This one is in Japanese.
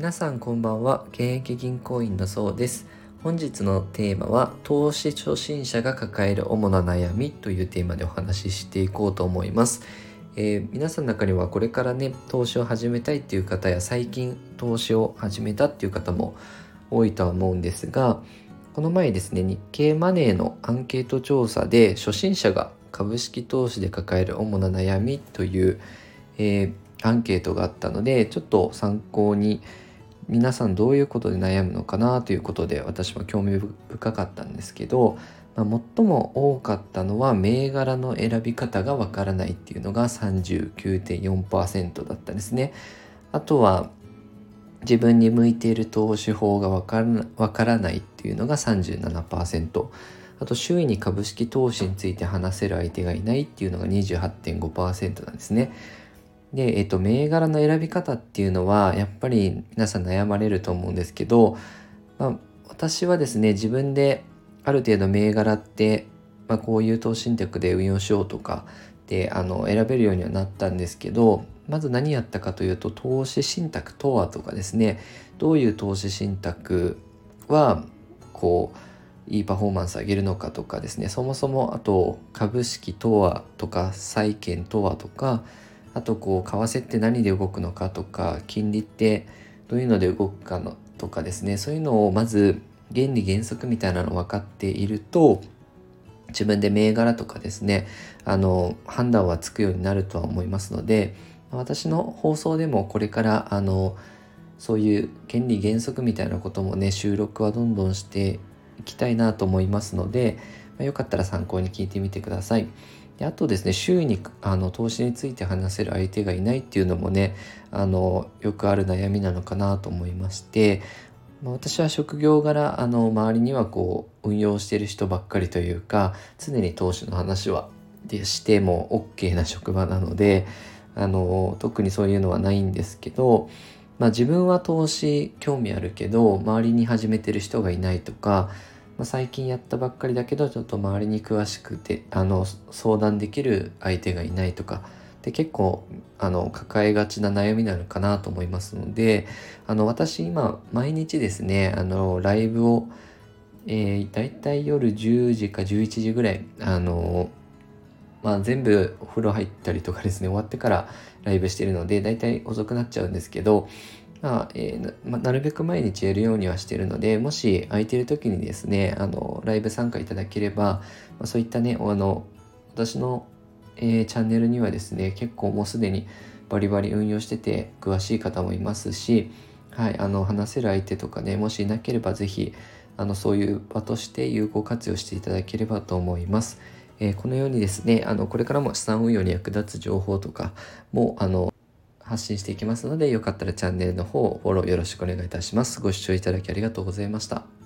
皆さんこんばんは。現役銀行員のそうです。本日のテーマは投資初心者が抱える主な悩みというテーマでお話ししていこうと思います、えー、皆さんの中にはこれからね投資を始めたいっていう方や最近投資を始めたっていう方も多いとは思うんですがこの前ですね日経マネーのアンケート調査で初心者が株式投資で抱える主な悩みという、えーアンケートがあったのでちょっと参考に皆さんどういうことで悩むのかなということで私も興味深かったんですけど、まあ、最も多かったのは銘柄の選び方がわからないっていうのが39.4%だったんですね。あとは自分に向いている投資法がわかからないっていうのが37%あと周囲に株式投資について話せる相手がいないっていうのが28.5%なんですね。で、えっと、銘柄の選び方っていうのはやっぱり皆さん悩まれると思うんですけど、まあ、私はですね自分である程度銘柄って、まあ、こういう投資信託で運用しようとかであの選べるようにはなったんですけどまず何やったかというと投資信託とはとかですねどういう投資信託はこういいパフォーマンス上げるのかとかですねそもそもあと株式とはとか債券とはとかあとこう為替って何で動くのかとか金利ってどういうので動くかのとかですね。そういうのをまず原理原則みたいなの分かっていると自分で銘柄とかですねあの判断はつくようになるとは思いますので私の放送でもこれからあのそういう原理原則みたいなこともね収録はどんどんしていきたいなと思いますので、まあ、よかったら参考に聞いてみてください。であとですね周囲にあの投資について話せる相手がいないっていうのもねあのよくある悩みなのかなと思いまして、まあ、私は職業柄あの周りにはこう運用してる人ばっかりというか常に投資の話はでしても OK な職場なのであの特にそういうのはないんですけど、まあ、自分は投資興味あるけど周りに始めてる人がいないとかまあ、最近やったばっかりだけどちょっと周りに詳しくてあの相談できる相手がいないとかで結構あの抱えがちな悩みなのかなと思いますのであの私今毎日ですねあのライブを、えー、大体夜10時か11時ぐらいあのまあ、全部お風呂入ったりとかですね終わってからライブしてるので大体遅くなっちゃうんですけどまあえー、ななるべく毎日やるようにはしてるのでもし空いてる時にですねあのライブ参加いただければ、まあ、そういったねあの私の、えー、チャンネルにはですね結構もうすでにバリバリ運用してて詳しい方もいますし、はい、あの話せる相手とかねもしいなければ是非あのそういう場として有効活用していただければと思います。えー、このようにですねあのこれからも資産運用に役立つ情報とかもあの発信していきますので、よかったらチャンネルの方、フォローよろしくお願いいたします。ご視聴いただきありがとうございました。